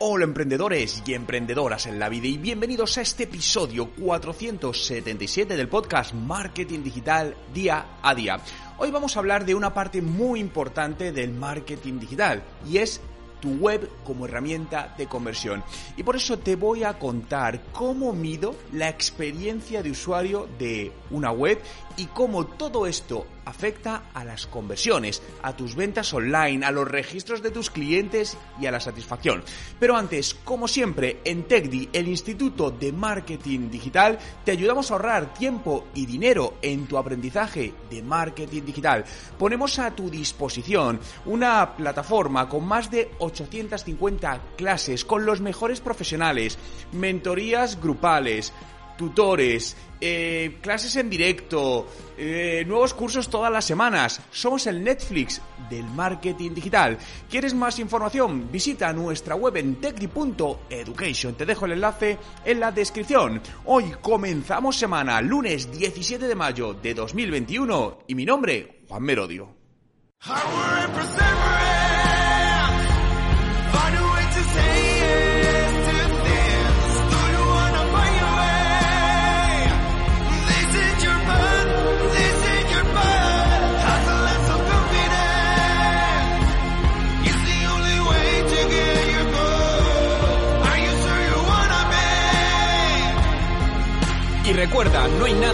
Hola emprendedores y emprendedoras en la vida y bienvenidos a este episodio 477 del podcast Marketing Digital Día a Día. Hoy vamos a hablar de una parte muy importante del marketing digital y es tu web como herramienta de conversión. Y por eso te voy a contar cómo mido la experiencia de usuario de una web y cómo todo esto afecta a las conversiones, a tus ventas online, a los registros de tus clientes y a la satisfacción. Pero antes, como siempre, en TechDi, el Instituto de Marketing Digital, te ayudamos a ahorrar tiempo y dinero en tu aprendizaje de marketing digital. Ponemos a tu disposición una plataforma con más de 850 clases con los mejores profesionales, mentorías grupales, tutores, eh, clases en directo, eh, nuevos cursos todas las semanas. Somos el Netflix del marketing digital. ¿Quieres más información? Visita nuestra web en techdi.education. Te dejo el enlace en la descripción. Hoy comenzamos semana, lunes 17 de mayo de 2021 y mi nombre, Juan Merodio.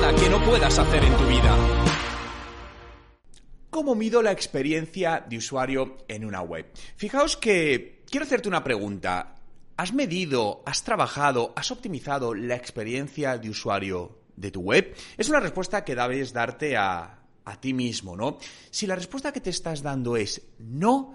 Nada que no puedas hacer en tu vida. ¿Cómo mido la experiencia de usuario en una web? Fijaos que quiero hacerte una pregunta. ¿Has medido, has trabajado, has optimizado la experiencia de usuario de tu web? Es una respuesta que debes darte a, a ti mismo, ¿no? Si la respuesta que te estás dando es no,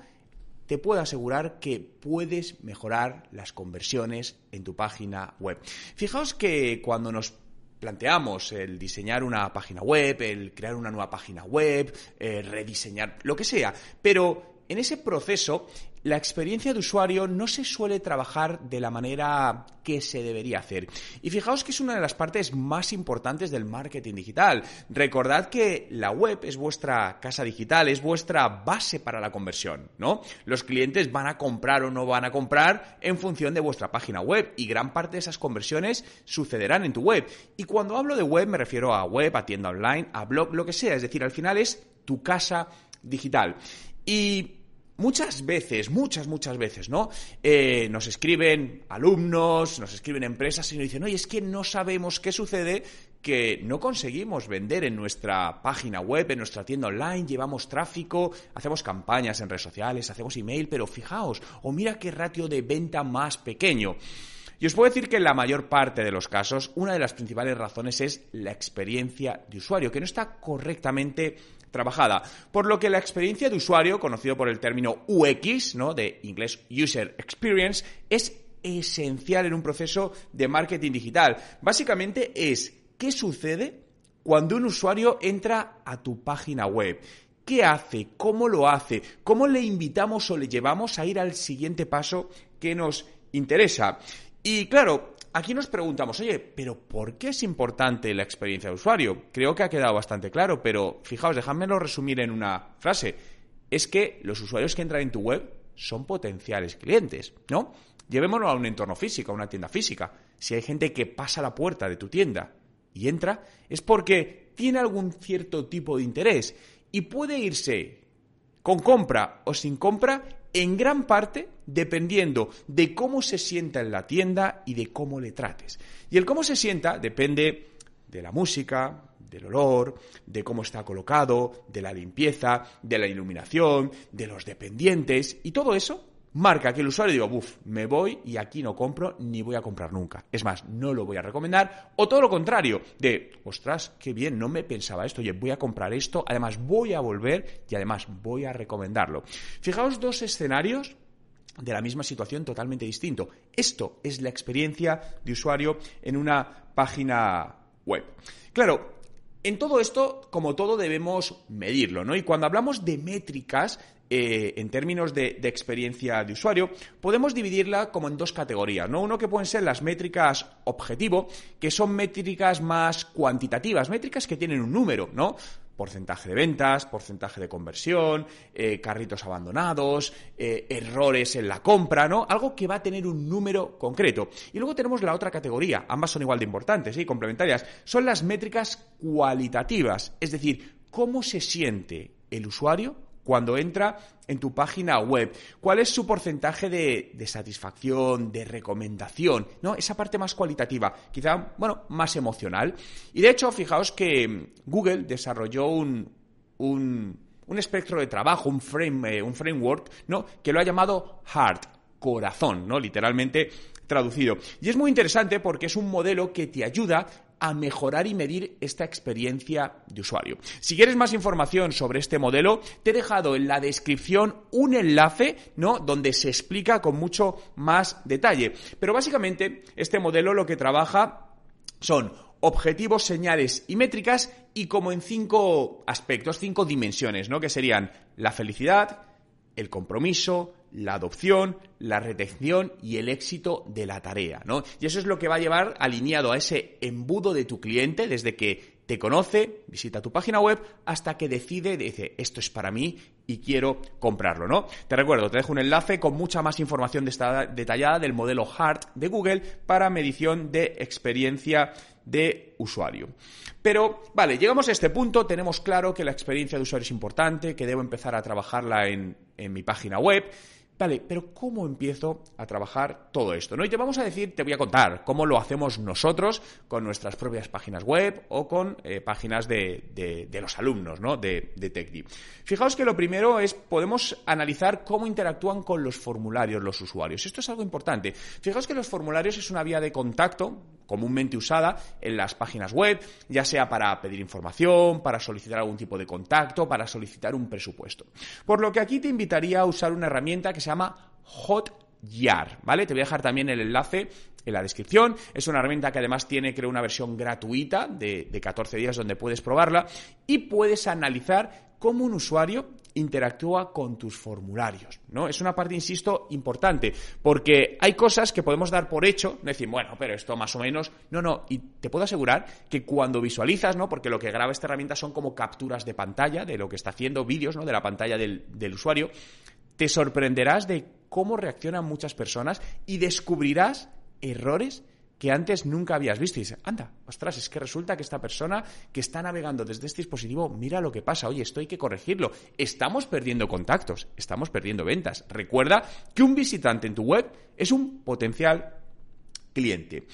te puedo asegurar que puedes mejorar las conversiones en tu página web. Fijaos que cuando nos planteamos el diseñar una página web, el crear una nueva página web, eh, rediseñar, lo que sea, pero en ese proceso la experiencia de usuario no se suele trabajar de la manera que se debería hacer. Y fijaos que es una de las partes más importantes del marketing digital. Recordad que la web es vuestra casa digital, es vuestra base para la conversión, ¿no? Los clientes van a comprar o no van a comprar en función de vuestra página web y gran parte de esas conversiones sucederán en tu web. Y cuando hablo de web me refiero a web, a tienda online, a blog, lo que sea, es decir, al final es tu casa digital. Y muchas veces, muchas, muchas veces, ¿no? Eh, nos escriben alumnos, nos escriben empresas y nos dicen, oye, es que no sabemos qué sucede que no conseguimos vender en nuestra página web, en nuestra tienda online, llevamos tráfico, hacemos campañas en redes sociales, hacemos email, pero fijaos, o mira qué ratio de venta más pequeño. Y os puedo decir que en la mayor parte de los casos, una de las principales razones es la experiencia de usuario, que no está correctamente trabajada. Por lo que la experiencia de usuario, conocido por el término UX, ¿no? de inglés User Experience, es esencial en un proceso de marketing digital. Básicamente es qué sucede cuando un usuario entra a tu página web. ¿Qué hace? ¿Cómo lo hace? ¿Cómo le invitamos o le llevamos a ir al siguiente paso que nos interesa? Y claro, aquí nos preguntamos, oye, pero ¿por qué es importante la experiencia de usuario? Creo que ha quedado bastante claro, pero fijaos, déjamelo resumir en una frase. Es que los usuarios que entran en tu web son potenciales clientes, ¿no? Llevémoslo a un entorno físico, a una tienda física. Si hay gente que pasa la puerta de tu tienda y entra, es porque tiene algún cierto tipo de interés y puede irse con compra o sin compra en gran parte dependiendo de cómo se sienta en la tienda y de cómo le trates. Y el cómo se sienta depende de la música, del olor, de cómo está colocado, de la limpieza, de la iluminación, de los dependientes y todo eso marca que el usuario diga, uff, me voy y aquí no compro ni voy a comprar nunca. Es más, no lo voy a recomendar. O todo lo contrario, de, ostras, qué bien, no me pensaba esto, oye, voy a comprar esto, además voy a volver y además voy a recomendarlo. Fijaos dos escenarios de la misma situación totalmente distinto. Esto es la experiencia de usuario en una página web. Claro, en todo esto, como todo, debemos medirlo, ¿no? Y cuando hablamos de métricas, eh, en términos de, de, experiencia de usuario, podemos dividirla como en dos categorías, ¿no? Uno que pueden ser las métricas objetivo, que son métricas más cuantitativas, métricas que tienen un número, ¿no? Porcentaje de ventas, porcentaje de conversión, eh, carritos abandonados, eh, errores en la compra, ¿no? Algo que va a tener un número concreto. Y luego tenemos la otra categoría, ambas son igual de importantes y complementarias, son las métricas cualitativas, es decir, cómo se siente el usuario cuando entra en tu página web, cuál es su porcentaje de, satisfacción, de recomendación, ¿no? Esa parte más cualitativa, quizá, bueno, más emocional. Y de hecho, fijaos que Google desarrolló un, un, espectro de trabajo, un, frame, eh, un framework, ¿no? Que lo ha llamado Heart, corazón, ¿no? Literalmente traducido. Y es muy interesante porque es un modelo que te ayuda a mejorar y medir esta experiencia de usuario. Si quieres más información sobre este modelo, te he dejado en la descripción un enlace, ¿no? Donde se explica con mucho más detalle. Pero básicamente, este modelo lo que trabaja son objetivos, señales y métricas y como en cinco aspectos, cinco dimensiones, ¿no? Que serían la felicidad, el compromiso, la adopción, la retención y el éxito de la tarea, ¿no? Y eso es lo que va a llevar alineado a ese embudo de tu cliente desde que te conoce, visita tu página web, hasta que decide, dice, esto es para mí y quiero comprarlo, ¿no? Te recuerdo, te dejo un enlace con mucha más información detallada del modelo HART de Google para medición de experiencia de usuario. Pero, vale, llegamos a este punto, tenemos claro que la experiencia de usuario es importante, que debo empezar a trabajarla en, en mi página web. Vale, pero ¿cómo empiezo a trabajar todo esto? ¿no? Y te vamos a decir, te voy a contar cómo lo hacemos nosotros con nuestras propias páginas web o con eh, páginas de, los alumnos ¿no? de, de TechDeep. Fijaos que lo primero es, podemos analizar cómo interactúan con los formularios los usuarios. Esto es algo importante. Fijaos que los formularios es una vía de contacto comúnmente usada en las páginas web, ya sea para pedir información, para solicitar algún tipo de contacto, para solicitar un presupuesto. Por lo que aquí te invitaría a usar una herramienta que se llama Hotjar, ¿vale? Te voy a dejar también el enlace en la descripción. Es una herramienta que además tiene, creo, una versión gratuita de, de 14 días donde puedes probarla y puedes analizar cómo un usuario interactúa con tus formularios, ¿no? Es una parte, insisto, importante, porque hay cosas que podemos dar por hecho, decir, bueno, pero esto más o menos, no, no, y te puedo asegurar que cuando visualizas, ¿no? Porque lo que graba esta herramienta son como capturas de pantalla de lo que está haciendo, vídeos, ¿no? De la pantalla del usuario, te sorprenderás de cómo reaccionan muchas personas y descubrirás errores que antes nunca habías visto. Y dices, anda, ostras, es que resulta que esta persona que está navegando desde este dispositivo, mira lo que pasa, oye, esto hay que corregirlo. Estamos perdiendo contactos, estamos perdiendo ventas. Recuerda que un visitante en tu web es un potencial cliente.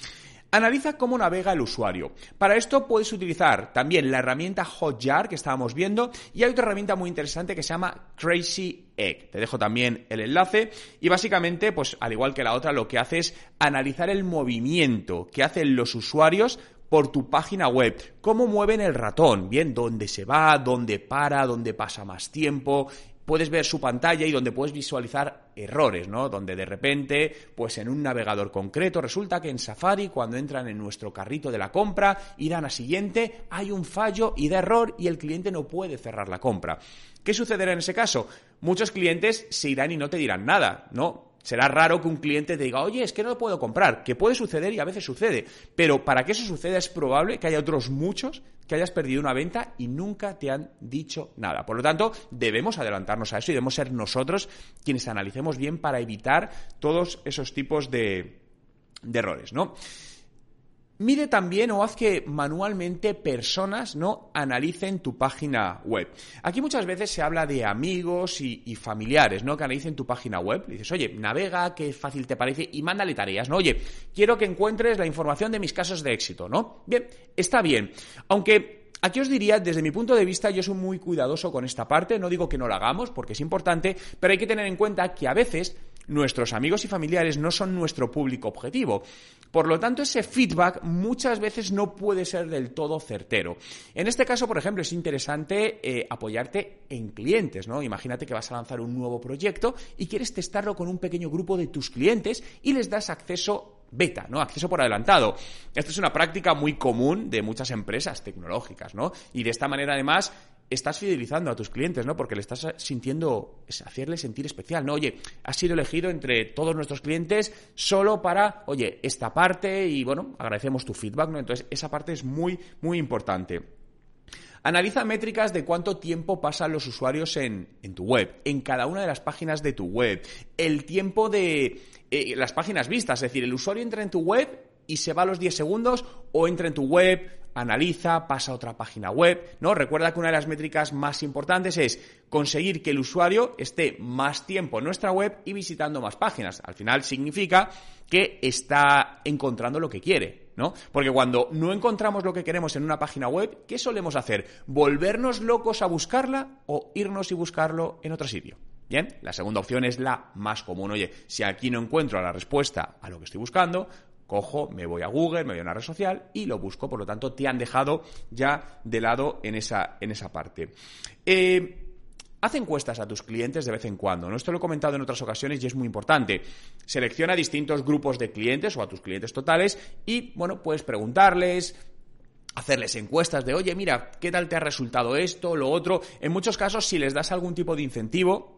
Analiza cómo navega el usuario. Para esto puedes utilizar también la herramienta Hotjar que estábamos viendo y hay otra herramienta muy interesante que se llama Crazy Egg. Te dejo también el enlace y básicamente, pues al igual que la otra, lo que hace es analizar el movimiento que hacen los usuarios por tu página web, cómo mueven el ratón, bien, dónde se va, dónde para, dónde pasa más tiempo, puedes ver su pantalla y donde puedes visualizar errores, ¿no? Donde de repente, pues en un navegador concreto, resulta que en Safari, cuando entran en nuestro carrito de la compra dan a siguiente, hay un fallo y da error y el cliente no puede cerrar la compra. ¿Qué sucederá en ese caso? Muchos clientes se irán y no te dirán nada, ¿no? Será raro que un cliente te diga, oye, es que no lo puedo comprar, que puede suceder y a veces sucede, pero para que eso suceda es probable que haya otros muchos que hayas perdido una venta y nunca te han dicho nada. Por lo tanto, debemos adelantarnos a eso y debemos ser nosotros quienes analicemos bien para evitar todos esos tipos de, de errores, ¿no? Mide también o haz que manualmente personas no analicen tu página web. Aquí muchas veces se habla de amigos y, familiares, ¿no? Que analicen tu página web. dices, oye, navega, qué fácil te parece, y mándale tareas, ¿no? Oye, quiero que encuentres la información de mis casos de éxito, ¿no? Bien, está bien. Aunque Aquí os diría, desde mi punto de vista, yo soy muy cuidadoso con esta parte, no digo que no la hagamos, porque es importante, pero hay que tener en cuenta que a veces nuestros amigos y familiares no son nuestro público objetivo. Por lo tanto, ese feedback muchas veces no puede ser del todo certero. En este caso, por ejemplo, es interesante eh, apoyarte en clientes, ¿no? Imagínate que vas a lanzar un nuevo proyecto y quieres testarlo con un pequeño grupo de tus clientes y les das acceso beta, ¿no? Acceso por adelantado. Esta es una práctica muy común de muchas empresas tecnológicas, ¿no? Y de esta manera, además, estás fidelizando a tus clientes, ¿no? Porque le estás sintiendo, hacerle sentir especial, ¿no? Oye, has sido elegido entre todos nuestros clientes solo para, oye, esta parte y, bueno, agradecemos tu feedback, ¿no? Entonces, esa parte es muy, muy importante. Analiza métricas de cuánto tiempo pasan los usuarios en, tu web, en cada una de las páginas de tu web, el tiempo de eh, las páginas vistas, es decir, el usuario entra en tu web y se va a los 10 segundos o entra en tu web, analiza, pasa a otra página web, ¿no? Recuerda que una de las métricas más importantes es conseguir que el usuario esté más tiempo en nuestra web y visitando más páginas. Al final significa que está encontrando lo que quiere, ¿no? Porque cuando no encontramos lo que queremos en una página web, ¿qué solemos hacer? ¿Volvernos locos a buscarla o irnos y buscarlo en otro sitio? Bien, la segunda opción es la más común. Oye, si aquí no encuentro la respuesta a lo que estoy buscando, cojo, me voy a Google, me voy a una red social y lo busco. Por lo tanto, te han dejado ya de lado en esa, en esa parte. Eh, haz encuestas a tus clientes de vez en cuando. ¿no? Esto lo he comentado en otras ocasiones y es muy importante. Selecciona distintos grupos de clientes o a tus clientes totales y, bueno, puedes preguntarles, hacerles encuestas de, oye, mira, ¿qué tal te ha resultado esto, lo otro? En muchos casos, si les das algún tipo de incentivo,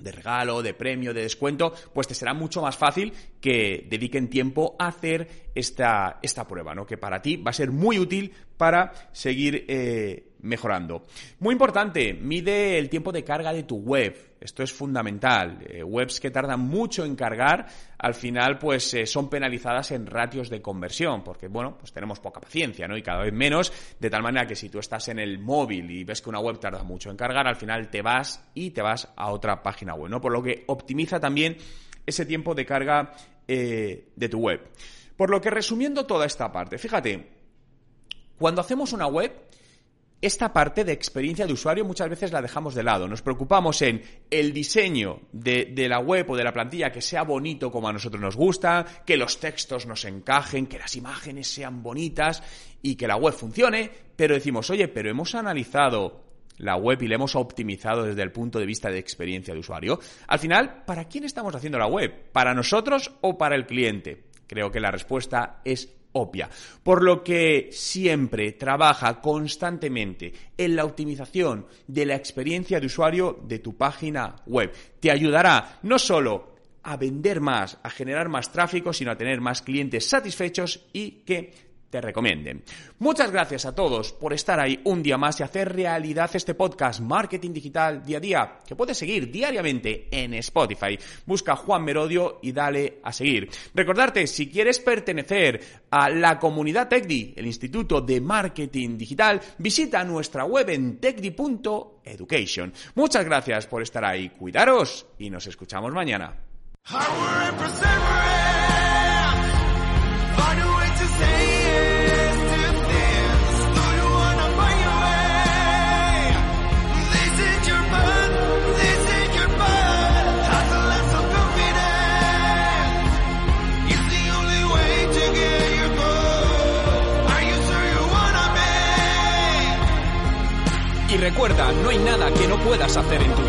de regalo, de premio, de descuento, pues te será mucho más fácil que dediquen tiempo a hacer esta, prueba, ¿no? Que para ti va a ser muy útil para seguir eh, mejorando. Muy importante, mide el tiempo de carga de tu web. Esto es fundamental. Eh, webs que tardan mucho en cargar, al final, pues eh, son penalizadas en ratios de conversión, porque, bueno, pues tenemos poca paciencia, ¿no? Y cada vez menos, de tal manera que si tú estás en el móvil y ves que una web tarda mucho en cargar, al final te vas y te vas a otra página web, ¿no? Por lo que optimiza también ese tiempo de carga eh, de tu web. Por lo que resumiendo toda esta parte, fíjate, cuando hacemos una web, esta parte de experiencia de usuario muchas veces la dejamos de lado. Nos preocupamos en el diseño de, la web o de la plantilla que sea bonito como a nosotros nos gusta, que los textos nos encajen, que las imágenes sean bonitas y que la web funcione, pero decimos, oye, pero hemos analizado la web y la hemos optimizado desde el punto de vista de experiencia de usuario. Al final, ¿para quién estamos haciendo la web? ¿Para nosotros o para el cliente? Creo que la respuesta es obvia. Por lo que siempre trabaja constantemente en la optimización de la experiencia de usuario de tu página web. Te ayudará no solo a vender más, a generar más tráfico, sino a tener más clientes satisfechos y que te recomienden. Muchas gracias a todos por estar ahí un día más y hacer realidad este podcast Marketing Digital Día a Día, que puedes seguir diariamente en Spotify. Busca Juan Merodio y dale a seguir. Recordarte, si quieres pertenecer a la comunidad TechDi, el Instituto de Marketing Digital, visita nuestra web en techdi.education. Muchas gracias por estar ahí, cuidaros y nos escuchamos mañana. Hacer en.